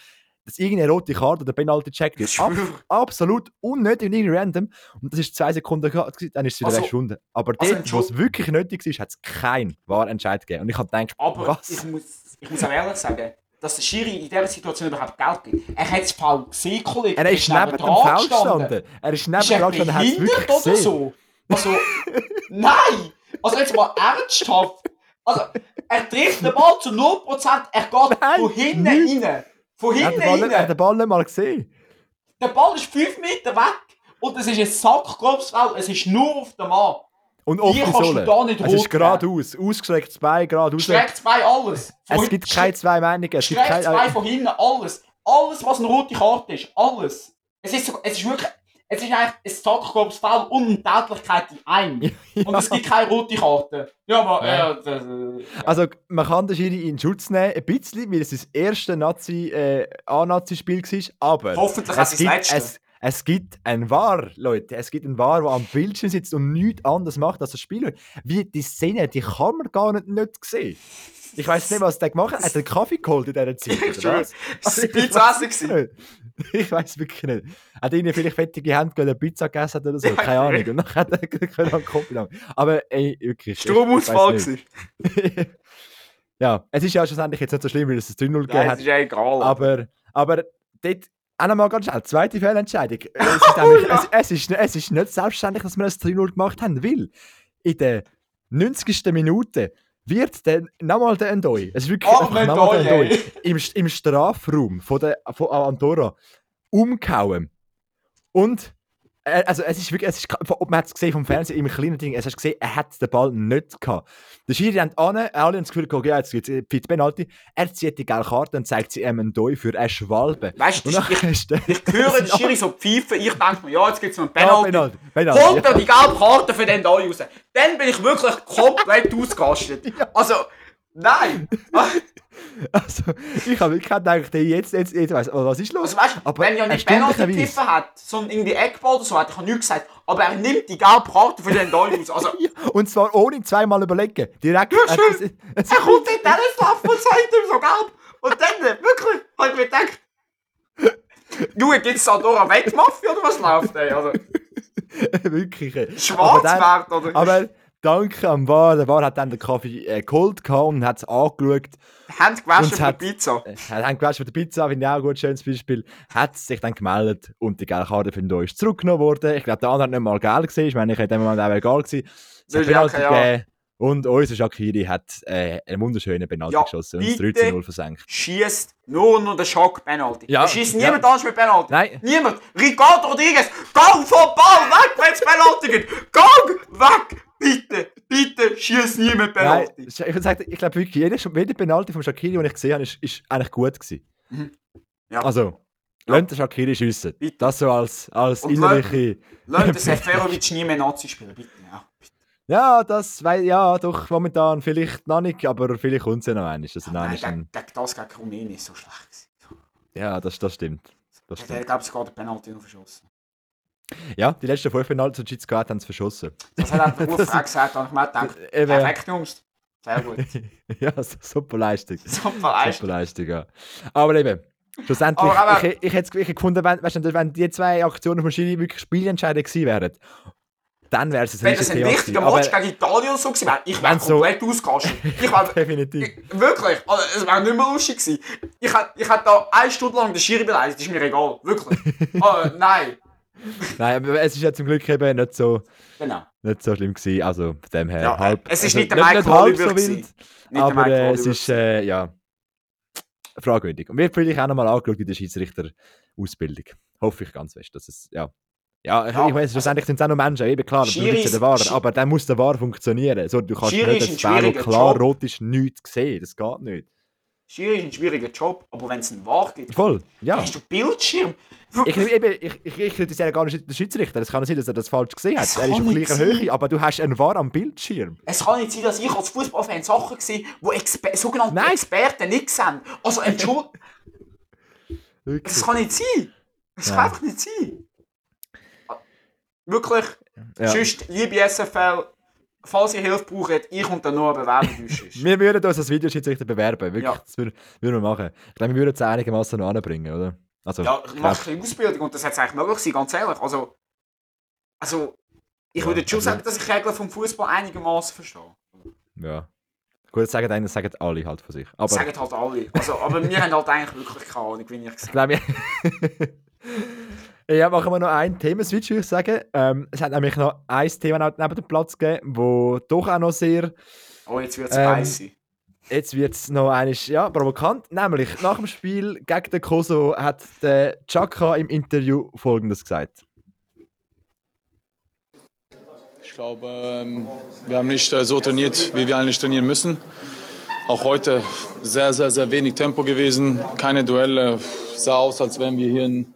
dass irgendeine rote Karte oder Penalty checkt wird. Ab, absolut unnötig und irgendwie random. Und das ist zwei Sekunden, gehabt, dann ist es wieder Also- verschwunden. Aber also dort, wo es wirklich nötig ist, hat es keinen Wahrentscheid gegeben. Und ich habe gedacht, Aber was? ich muss, ich muss auch ehrlich sagen, dass der Schiri in dieser Situation überhaupt Geld gibt. Er hat das Foul gesehen, Kollege. er ist neben dem Foul gestanden. Er ist neben er dran gestanden, hat es wirklich gesehen. so? Also, nein! Also jetzt mal ernsthaft. Also, er trifft den Ball zu 0%, er geht Nein, von hinten nicht. rein. Von Er hat hinten den Ball, nicht- er hat rein. den Ball nicht mal gesehen. Der Ball ist 5 Meter weg und es ist ein Sackgrobsfeld, es ist nur auf dem Mann. Und Hier kannst du Sohle. da nicht Es ist geradeaus, ausgestrecktes Bein, geradeaus. Streckt zwei alles. Von Es gibt keine zwei Meinungen. Es gibt zwei keine, von hinten, alles. Alles, was eine rote Karte ist, alles. Es ist, es ist wirklich, es ist eigentlich ein Sackgrobsfeld und eine Tätlichkeit in einem. Und es gibt keine rote Karte. Ja, aber, Nein. äh, das, äh, Also man kann den Schiri in Schutz nehmen, ein bisschen, weil es das erste Nazi, äh, A-Nazi-Spiel war, aber hoffentlich auch es das letzte. es, es gibt ein War, Leute, es gibt ein War, der am Bildschirm sitzt und nichts anderes macht als das Spiel. Wie die Szene, die kann man gar nicht, nicht sehen. Ich weiß nicht, was der gemacht hat. Hat er einen Kaffee geholt in dieser Zeit? Ich oder was? war Ich nicht. Ich weiß wirklich nicht. Hat ihnen vielleicht fettige Hände, weil er Pizza gegessen oder so? Keine Ahnung. Und dann hat er am Kopf lang. Aber ey, wirklich. ich- Stromausfall nicht. ja, es ist ja schlussendlich jetzt nicht so schlimm, weil es ein 3-0 gegeben hat. es ist ja egal. Aber, aber dort auch noch mal ganz schnell, zweite Fehlentscheidung. Es ist, nämlich, es, es, ist, es ist nicht selbstverständlich, dass wir ein 3-0 gemacht haben, weil in der 90. Minute wird dann nochmal der Endoi, es ist wirklich Oh, nochmal der Endoi, im, im Strafraum von, der, von Andorra umgehauen. Und also es ist wirklich, es ist, ob man hat es gesehen vom Fernsehen im kleinen Ding, es hast gesehen, er hat den Ball nicht gehabt. Der Schiri hat an, alle haben das Gefühl, ja, jetzt gibt es Penalty. Er zieht die gelbe Karte und zeigt sie ihm einen Doi für eine Schwalbe. Weißt du, ich, der ich höre den Schiri so pfeifen, ich denke mir, ja, jetzt gibt es einen Ja, Penalty. Penalty. Penalty. Holt er die gelbe Karte für den da raus. Dann bin ich wirklich komplett ausgerastet. Also, nein. Also, ich habe wirklich gedacht, hey, jetzt, jetzt, jetzt weiss, oh, was ist los? Also weißt du, Aber wenn er nicht Penalty gepfiffen hat, sondern irgendwie Eckball oder so, hätte ich nichts gesagt. Aber er nimmt die gelbe Karte für den da raus. Also, Ja, und zwar ohne zweimal überlegen. Direkt. Ja, äh, schön. es- er kommt in diesen Saft und zeigt ihm so gelb. Und dann, äh, wirklich, habe ich mir gedacht, Junge, gibt es da durch eine Wettmafia oder was läuft, ey? Also, wirklich. äh. Schwarzwert oder? aber danke am War. Der War hat dann den Kaffee äh, geholt und hat es angeschaut. Hand gewaschen für hat- die Pizza. Äh, hat gewaschen für die Pizza, finde ich auch ein gut, schönes Beispiel. Hat sich dann gemeldet und die gelbe Karte für den ist zurückgenommen worden. Ich glaube, der andere hat nicht mal gelb gesehen. Ich meine, ich hätte dem Moment auch egal gewesen. Es hat ja Penalty Ja. gegeben. Und unser Shakiri hat äh, einen wunderschönen Penalty Ja, geschossen und das 3 bitte. zu 0 versenkt. Schießt nur noch den Schock-Penalty. Ja, Ja, schießt ja. niemand anders mit Penalty. Nein. Niemand. Ricardo Rodriguez, gang vom Ball weg, wenn es Penalty gibt. Gang weg. Bitte, bitte, schieß nie Nein, Penalty. ich würde sagen, ich glaube wirklich, jeder, jeder Penalty von Shakiri, den ich gesehen habe, ist, ist eigentlich gut gewesen. Mhm. Ja. Also, Ja. lasst den Shakiri schiessen. Bitte. Das so als, als Und innerliche... Lass den Seferovic nie mehr Nazi spielen, bitte. Ja, bitte. Ja, das, wei- ja, doch, momentan vielleicht noch nicht, aber vielleicht kommt es ja noch einmal. Also, nein, Nein, ist ein, gegen, gegen das gegen Rumänien ist so schlecht gewesen. ja, das, das stimmt. Das Der stimmt. glaube ich, sogar den Penalty noch verschossen. Ja, die letzten fünf Penalty zu Schweiz gehabt haben sie verschossen. Das hat auch der Ruf gesagt, habe ich mir gedacht, Eben. perfekt, Jungs. Sehr gut. ja, super Leistung. Super Leistung. Super Leistung, ja. Aber eben, schlussendlich, Aber- aber- ich, ich, hätte hätte gefunden, wenn, weißt du, wenn die zwei Aktionen von Schiri wirklich spielentscheidend gewesen wären, dann wäre es ein Wenn das riesiges ein wichtiger. Match gegen Italien so gewesen wäre, ich wäre Wenn's so- komplett ausgerastet. Ich wäre definitiv. Ich- Wirklich, also, es wäre nicht mehr lustig gewesen. Ich hätte ich da eine Stunde lang den Schiri beleidigt, ist mir egal. Wirklich. oh, nein. Nein, aber es ist ja zum Glück eben nicht so, Genau. nicht so schlimm gewesen. Also von dem her Ja, halb. es ist also, nicht der Mike halb so wild, aber äh, es ist äh, ja fragwürdig. Und wird vielleicht auch nochmal angeschaut in der Schiedsrichter-Ausbildung. Hoffe ich ganz fest, dass es ja. Ja, ich, Ja, ich weiß, schlussendlich sind es auch nur Menschen, eben klar, du bist ja der War, aber dann muss der War funktionieren. So, du kannst Schiri nicht wo schwieriger klar Job. rot ist, nichts sehen. Das geht nicht. Schiri ist ein schwieriger Job, aber wenn es einen Wahr gibt, Voll, ja. hast du Bildschirm. Ich, eben, ich, ich, ich kritisiere gar nicht den Schiedsrichter. Es kann sein, dass er das falsch gesehen hat. Es Er ist auf nicht gleicher sein. Höhe, aber du hast einen War am Bildschirm. Es kann nicht sein, dass ich als Fußballfan Sachen sehe, die Exper sogenannte Nein. Experten nicht sehen. Also, Entschuldigung, das kann nicht sein. Das kann einfach nicht sein. Wirklich, Ja. sonst, liebe SFL, falls ihr Hilfe braucht, ich und dann nur eine Bewerbung sonst. Wir würden uns als Videoschiedsrichter bewerben. Wirklich, Ja. das würden, würden wir machen. Ich glaube, wir würden es einigermaßen noch anbringen, oder? Also, Ja, ich mache eine Ausbildung und das hätte eigentlich möglich sein, ganz ehrlich. Also, also ich Ja, würde schon also- sagen, dass ich Regeln vom Fußball einigermaßen verstehe. Ja. Gut, das sagen, das sagen alle halt von sich. Das Aber sagen halt alle. Also, aber wir haben halt eigentlich wirklich keine Ahnung, wie ich gesagt glaube, ja, machen wir noch ein Themenswitch, würde ich sagen. Ähm, es hat nämlich noch ein Thema neben dem Platz gegeben, wo doch auch noch sehr Oh, jetzt wird es Ähm, spicy. Jetzt wird es noch eines, ja, provokant. Nämlich, nach dem Spiel gegen den Kosovo hat der Chaka im Interview folgendes gesagt. Ich glaube, ähm, wir haben nicht äh, so trainiert, wie wir eigentlich trainieren müssen. Auch heute sehr, sehr, sehr wenig Tempo gewesen, keine Duelle. Sah aus, als wären wir hier ein,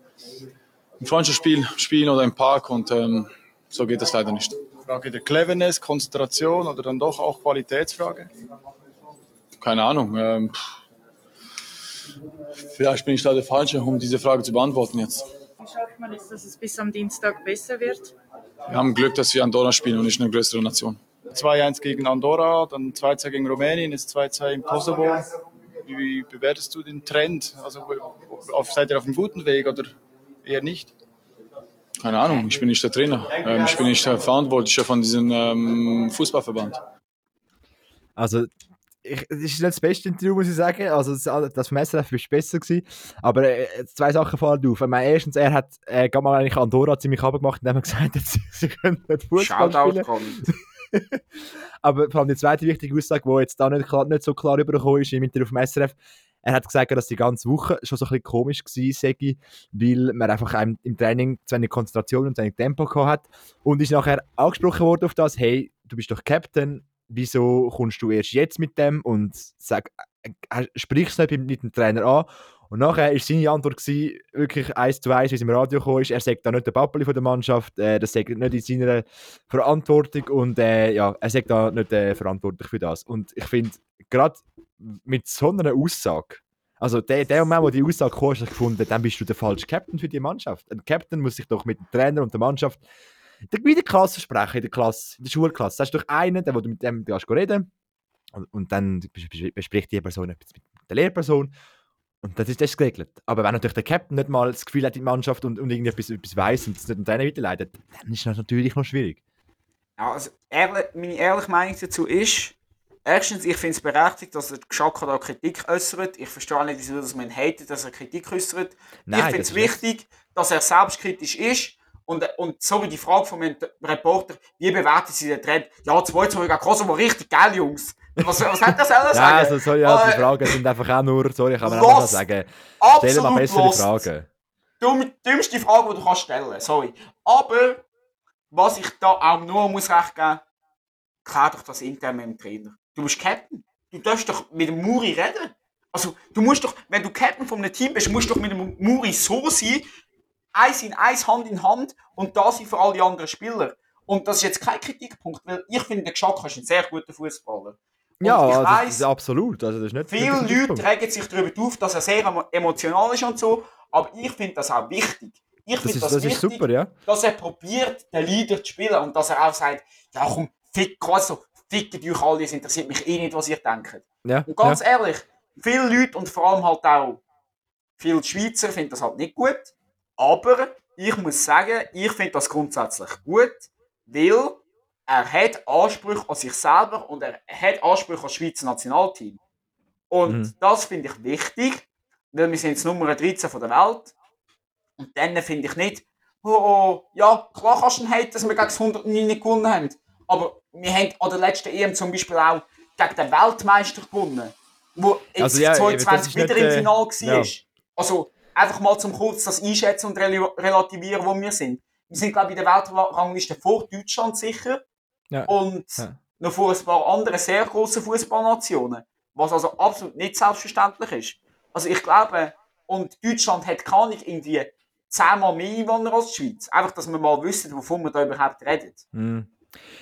ein Freundschaftsspiel spielen oder im Park und ähm, so geht das leider nicht. Frage der Cleverness, Konzentration oder dann doch auch Qualitätsfrage? Keine Ahnung. Ähm, vielleicht bin ich da der Falsche, um diese Frage zu beantworten jetzt. Wie schafft man es, dass es bis am Dienstag besser wird? Wir haben Glück, dass wir Andorra spielen und nicht eine größere Nation. 2-1 gegen Andorra, dann 2-2 gegen Rumänien, jetzt 2-2 im Kosovo. Wie bewertest du den Trend? Also auf, seid ihr auf einem guten Weg oder eher nicht? Keine Ahnung, ich bin nicht der Trainer. Ähm, ich bin nicht der Verantwortliche von diesem ähm, Fußballverband. Also, ich, das ist nicht das beste Interview, muss ich sagen. Also, das, das vom SRF war besser gewesen. Aber äh, zwei Sachen fallen auf. Ich meine, erstens, er hat äh, gerade mal eigentlich Andorra ziemlich abgemacht, indem er gesagt hat, sie, sie können nicht Fußball spielen. Aber vor allem die zweite wichtige Aussage, die jetzt da nicht, klar, nicht so klar übergekommen ist im Interview vom SRF, er hat gesagt, dass die ganze Woche schon so ein bisschen komisch war, weil man einfach im Training zu wenig Konzentration und zu wenig Tempo hat. Und ist nachher angesprochen worden auf das, hey, du bist doch Captain, wieso kommst du erst jetzt mit dem und sag, äh, äh sprichst du nicht mit dem Trainer an und nachher war seine Antwort gewesen, wirklich eins zu eins, wie es im Radio kam, er sagt da nicht der Pappeli der Mannschaft, äh, das sagt nicht in seiner Verantwortung und äh, ja, er sagt da nicht äh, verantwortlich für das. Und ich finde, gerade mit so einer Aussage, also der, der Moment, wo die Aussage kam, hast du gefunden, dann bist du der falsche Captain für die Mannschaft. Ein Captain muss sich doch mit dem Trainer und der Mannschaft in der Klasse sprechen, in der Klasse, in der Schulklasse. Das ist doch einer, der, wo du mit dem du reden und, und dann bespricht die Person etwas mit der Lehrperson und das ist das geregelt. Aber wenn natürlich der Captain nicht mal das Gefühl hat in der Mannschaft und, und irgendwie etwas, weiss und es nicht an Trainer weiterleitet, dann ist das natürlich noch schwierig. Ja, also ehrlich, meine ehrliche Meinung dazu ist, erstens, ich finde es berechtigt, dass der Geschaka da Kritik äußert. Ich verstehe nicht, wieso dass man hatet, dass er Kritik äußert. Nein, ich finde es wichtig, dass er selbstkritisch ist. Und, und so wie die Frage von einem Reporter, wie bewerten Sie den Trend? Ja, 2-2 gegen Kosovo, richtig geil, Jungs. Was, was hat das alles sagen? ja, also, sorry, ja, die äh, Fragen sind einfach auch nur, sorry, ich kann mir auch sagen. Stell mal bessere lost. Fragen. Dumm, dümmste Frage, die du kannst stellen, sorry. Aber, was ich da auch nur muss recht geben, klär doch das intern mit dem Trainer. Du bist Captain. Du darfst doch mit dem Muri reden. Also, du musst doch, wenn du Captain von einem Team bist, musst du doch mit dem Muri so sein, eins in eins, Hand in Hand und das sind für alle anderen Spieler. Und das ist jetzt kein Kritikpunkt, weil ich finde, der Geschak ist ein sehr guter Fußballer. Ja, ich also, weiss, absolut. Also, das ist nicht viele Leute regen sich darüber auf, dass er sehr emotional ist und so, aber ich finde das auch wichtig. Ich finde das, das, wichtig, super, ja. dass er probiert, den Leader zu spielen und dass er auch sagt, ja komm, fick, quasi so, fickt euch alle, es interessiert mich eh nicht, was ihr denkt. Ja, und ganz ja. ehrlich, viele Leute und vor allem halt auch viele Schweizer finden das halt nicht gut, aber ich muss sagen, ich finde das grundsätzlich gut, weil er hat Ansprüche an sich selber und er hat Ansprüche an das Schweizer Nationalteam. Und mhm. das finde ich wichtig, weil wir sind jetzt Nummer 13 von der Welt. Und dann finde ich nicht, oh, oh, ja, klar kannst du haten, dass wir gegen das 109 nicht gewonnen haben. Aber wir haben an der letzten EM zum Beispiel auch gegen den Weltmeister gewonnen, wo jetzt also, ja, 22 wieder nicht, im Finale war. Ja. Also einfach mal zum kurz das einschätzen und relativieren, wo wir sind. Wir sind, glaube ich, in der Weltrangliste vor Deutschland sicher. Ja. Und ja. noch vor ein paar anderen sehr grossen Fußballnationen. Was also absolut nicht selbstverständlich ist. Also ich glaube, und Deutschland hat gar nicht irgendwie zehnmal mehr Einwohner als die Schweiz. Einfach, dass wir mal wissen, wovon wir da überhaupt reden. Mm.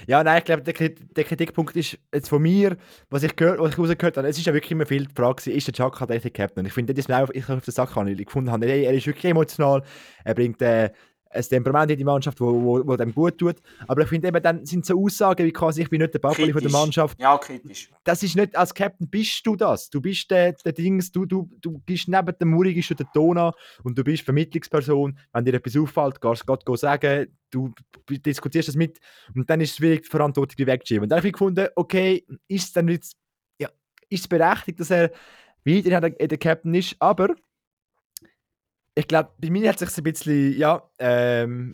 Ja, nein, ich glaube, der, Kritikpunkt ist jetzt von mir, was ich, gehört, was ich rausgehört habe, es ist ja wirklich immer viel die Frage, ist der Chaka der Captain? Ich finde, das ist mir einfach, ich auf der Sache ich gefunden habe, er ist wirklich emotional, er bringt äh, ein Temperament in die Mannschaft, wo, wo, wo dem gut tut. Aber ich finde eben, dann sind so Aussagen wie quasi, ich bin nicht der Pappeli von der Mannschaft. Ja, kritisch. Das ist nicht, als Captain bist du das. Du bist der, der Dings, du, du, du gehst neben dem Muri, gehst du den Ton an und du bist Vermittlungsperson. Wenn dir etwas auffällt, gehst du Gott sagen, du diskutierst das mit und dann ist es schwierig, die Verantwortung wegzuschieben. Und dann habe ich gefunden, okay, ist es dann jetzt, ja, ist es berechtigt, dass er wieder der, der Captain ist, aber ich glaube, bei mir hat sich ein bisschen ja, ähm,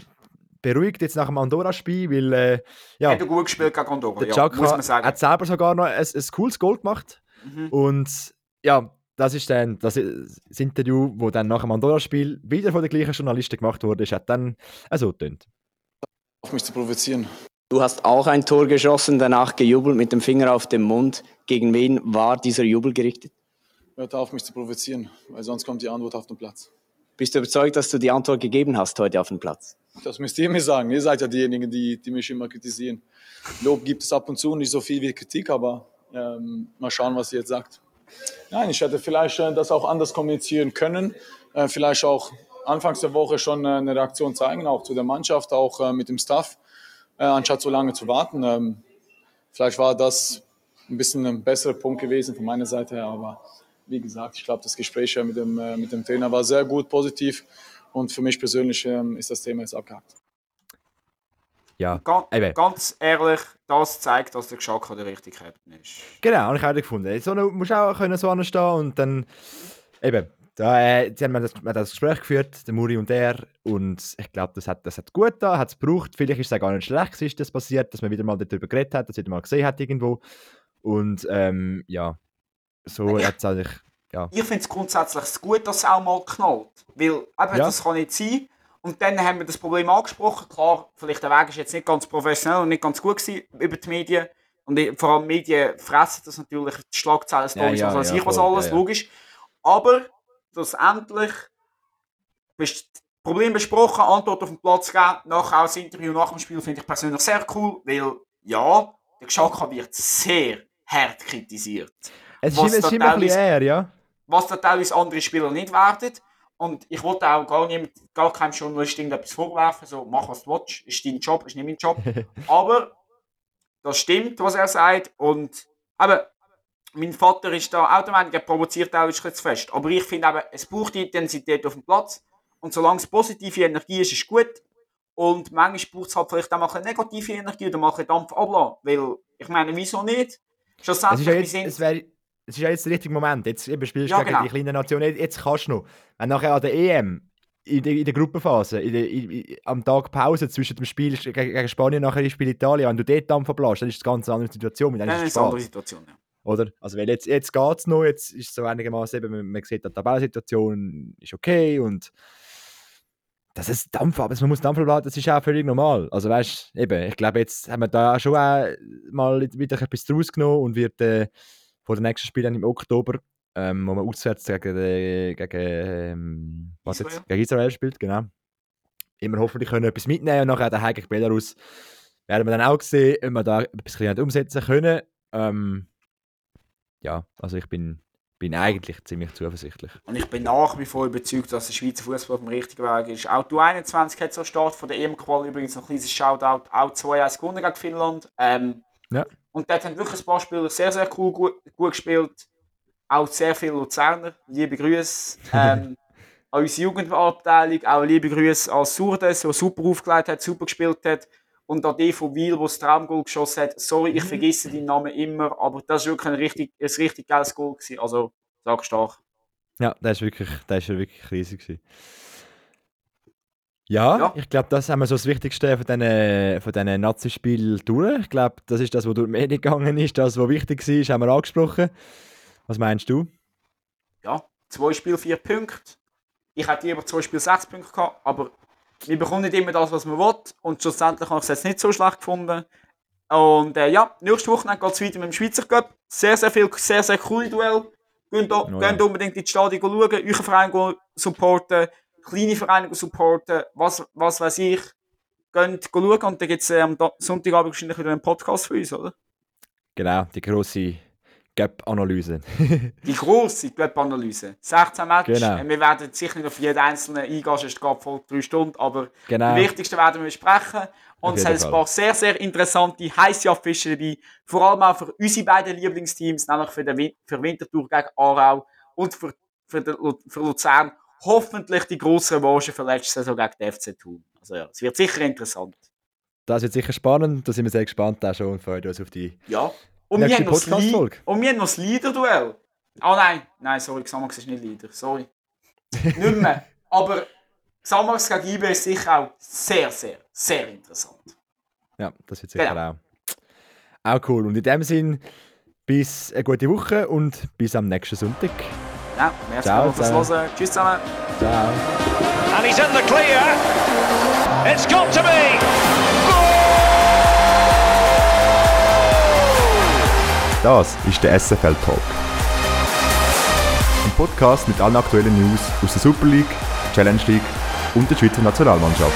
beruhigt jetzt nach dem Andorra-Spiel, weil äh, ja, hat er gut gespielt gegen Andorra, der ja, muss man sagen. hat selber sogar noch ein, ein cooles Goal gemacht. Mhm. Und ja, das ist dann das, das Interview, wo dann nach dem Andorra-Spiel wieder von den gleichen Journalisten gemacht wurde, ist, hat dann so getönt. Auf mich zu provozieren. Du hast auch ein Tor geschossen, danach gejubelt mit dem Finger auf dem Mund. Gegen wen war dieser Jubel gerichtet? Hört auf, mich zu provozieren, weil sonst kommt die Antwort auf den Platz. Bist du überzeugt, dass du die Antwort gegeben hast heute auf dem Platz? Das müsst ihr mir sagen. Ihr seid ja diejenigen, die, die mich immer kritisieren. Lob gibt es ab und zu, nicht so viel wie Kritik, aber ähm, mal schauen, was ihr jetzt sagt. Nein, ich hätte vielleicht äh, das auch anders kommunizieren können. Äh, vielleicht auch anfangs der Woche schon äh, eine Reaktion zeigen, auch zu der Mannschaft, auch äh, mit dem Staff, äh, anstatt so lange zu warten. Ähm, vielleicht war das ein bisschen ein besserer Punkt gewesen von meiner Seite her, aber wie gesagt, ich glaube, das Gespräch mit dem, äh, mit dem Trainer war sehr gut, positiv und für mich persönlich ähm, ist das Thema jetzt abgehakt. Ja, Ga eben. ganz ehrlich, das zeigt, dass der Geschacke der richtige Captain ist. Genau, habe ich auch gefunden. So eine, musst auch können so anstehen und dann eben, da, äh, sie haben das, wir haben das Gespräch geführt, der Muri und er, und ich glaube, das hat, das hat gut da, hat es gebraucht. Vielleicht ist es auch gar nicht schlecht, dass das passiert, dass man wieder mal darüber geredet hat, dass man wieder mal gesehen hat irgendwo. Und ähm, ja, so Ich- eigentlich, ja. Ich finde es grundsätzlich gut, dass es auch mal knallt. Weil eben, Ja. das kann nicht sein. Und dann haben wir das Problem angesprochen. Klar, vielleicht der Weg ist jetzt nicht ganz professionell und nicht ganz gut gewesen über die Medien. Und vor allem Medien fressen das natürlich, die Schlagzeilen, Stories, ja, was weiß ja, ich was alles, ja, ja. logisch. Aber schlussendlich Problem besprochen, Antwort auf den Platz gegeben, nachher auch das Interview nach dem Spiel finde ich persönlich sehr cool, weil ja, der Geschacke wird sehr hart kritisiert Es ist es ist immer ein bisschen eher, ja. was da teilweise andere Spieler nicht werden. Und ich wollte auch gar, niemand, gar keinem Journalist irgendetwas vorwerfen, so mach was du willst, ist dein Job, ist nicht mein Job. Aber das stimmt, was er sagt. Und aber mein Vater ist da Meinung, er provoziert auch ein zu fest. Aber ich finde eben, es braucht die Intensität auf dem Platz. Und solange es positive Energie ist, ist gut. Und manchmal braucht es halt vielleicht auch mal eine negative Energie oder mal ein Dampf ablassen. Weil, ich meine, wieso nicht? Schlussendlich, wir sind- es, es ist ja jetzt der richtige Moment. Jetzt eben spielst du Ja, gegen genau. die kleine Nation. Jetzt, kannst du noch. Wenn nachher an der EM, in der, in der Gruppenphase, in der, in, am Tag Pause zwischen dem Spiel gegen, gegen Spanien nachher im Spiel Italien, wenn du dort Dampf ablässt, dann ist das ganz eine andere Situation. Dann Dann ist es es eine andere. Situation. Ja. Oder? Also, weil jetzt, jetzt geht es noch, jetzt ist es so einigermaßen eben, man, man sieht, die Tabellensituation ist okay und das ist Dampf, aber man muss Dampf abladen, das ist auch völlig normal. Also weißt du, eben, ich glaube, jetzt haben wir da schon auch mal wieder etwas draus genommen und wird äh, vor den nächsten Spielen im Oktober, ähm, wo man auswärts gegen, äh, gegen, ähm, was Israel. jetzt, gegen Israel spielt, genau. Immer hoffentlich können etwas mitnehmen und nachher daheim gegen Belarus werden wir dann auch sehen, ob wir da etwas kleines umsetzen können. Ähm, ja, also ich bin, bin eigentlich ziemlich zuversichtlich. Und ich bin nach wie vor überzeugt, dass der Schweizer Fußball auf dem richtigen Weg ist. Auch die 21 hat so Start von der EM-Quali übrigens noch ein kleines Shoutout. Auch 2-1 gewonnen gegen Finnland. Ähm, Ja. Und dort haben wirklich ein paar Spieler sehr, sehr cool gut, gut gespielt. Auch sehr viele Luzerner. Liebe Grüße. Ähm, an unsere Jugendabteilung. Auch liebe Grüße an Surdes, der super aufgelegt hat, super gespielt hat. Und an die von Wiel, der das Traumgoal geschossen hat. Sorry, ich vergesse deinen Namen immer, aber das war wirklich ein richtig, ein richtig geiles Goal. Gewesen. Also, sag stark. Ja, das ist wirklich, das wirklich riesig. Gewesen. Ja, Ja. ich glaube, das haben wir so das Wichtigste von diesen, von diesen Nazi-Spielen durch. Ich glaube, das ist das, was durch die Medien gegangen ist, das, was wichtig war, haben wir angesprochen. Was meinst du? ja, zwei Spiele, vier Punkte. Ich hätte lieber zwei Spiele, sechs Punkte gehabt, aber wir bekommen nicht immer das, was man will. Und schlussendlich habe ich es jetzt nicht so schlecht gefunden. Und äh, ja, nächste Woche geht es weiter mit dem Schweizer Cup. Sehr, sehr viel, sehr, sehr coole Duell. Geht, Oh ja. unbedingt ins Stadion schauen, euren Verein supporten, kleine Vereine gehen supporten, was, was weiß ich. Geht schauen und dann gibt es am Da- Sonntagabend wahrscheinlich wieder einen Podcast für uns, oder? Genau, die grosse Gap-Analyse. Die grosse Cup-Analyse. 16 Matches. Genau. Wir werden sicher nicht auf jeden einzelnen eingehen, sonst geht voll drei Stunden, aber genau. die wichtigsten werden wir besprechen. Und es Fall. ein paar sehr, sehr interessante, heiße Affischen dabei. Vor allem auch für unsere beiden Lieblingsteams, nämlich für, den Win für Winterthur gegen Aarau und für, für, den, für Luzern. Hoffentlich die grosse Revanche für letzte Saison gegen den FC Thun. Also ja, es wird sicher interessant. Das wird sicher spannend, da sind wir sehr gespannt auch schon und freuen uns auf die Ja. Und wir, Nächste haben noch das Li- Podcast-Folge. und wir haben noch das Leader-Duell. Ah nein, nein, sorry, Xamax ist nicht Leader, sorry. nicht mehr. Aber Xamax gegen IB ist sicher auch sehr, sehr, sehr interessant. Ja, das wird sicher Genau. auch. Auch cool. Und in dem Sinn Bis eine gute Woche und bis am nächsten Sonntag. Ja, merci Ciao fürs. Hören. Tschüss zusammen. Ciao. And he's in the clear. It's got to be. Das ist der SFL Talk. Ein Podcast mit allen aktuellen News aus der Super League, Challenge League und der Schweizer Nationalmannschaft.